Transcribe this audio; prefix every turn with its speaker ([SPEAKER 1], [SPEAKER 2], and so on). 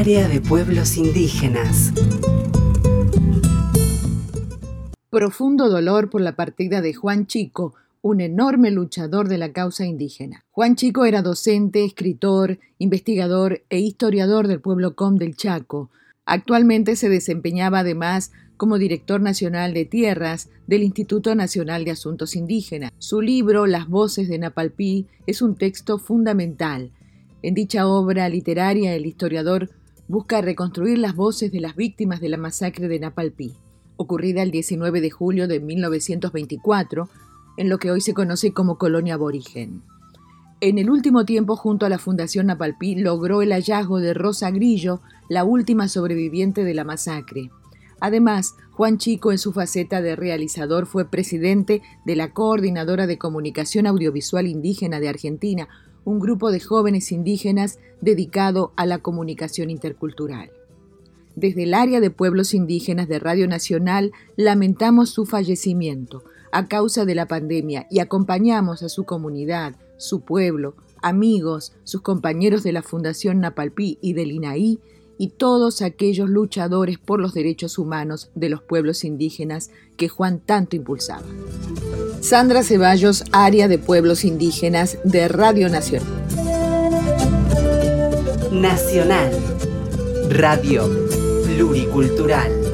[SPEAKER 1] Área de Pueblos Indígenas.
[SPEAKER 2] Profundo dolor por la partida de Juan Chico, un enorme luchador de la causa indígena. Juan Chico era docente, escritor, investigador e historiador del pueblo Com del Chaco. Actualmente se desempeñaba además como director nacional de tierras del Instituto Nacional de Asuntos Indígenas. Su libro Las voces de Napalpí es un texto fundamental. En dicha obra literaria el historiador busca reconstruir las voces de las víctimas de la masacre de Napalpí, ocurrida el 19 de julio de 1924 en lo que hoy se conoce como colonia aborigen. En el último tiempo, junto a la Fundación Napalpí, logró el hallazgo de Rosa Grillo, la última sobreviviente de la masacre. Además, Juan Chico, en su faceta de realizador, fue presidente de la Coordinadora de Comunicación Audiovisual Indígena de Argentina, un grupo de jóvenes indígenas dedicado a la comunicación intercultural. Desde el área de pueblos indígenas de Radio Nacional lamentamos su fallecimiento a causa de la pandemia y acompañamos a su comunidad, su pueblo, amigos, sus compañeros de la Fundación Napalpí y del INAí y todos aquellos luchadores por los derechos humanos de los pueblos indígenas que Juan tanto impulsaba. Sandra Ceballos, área de pueblos indígenas de Radio Nacional.
[SPEAKER 1] Nacional. Radio Pluricultural.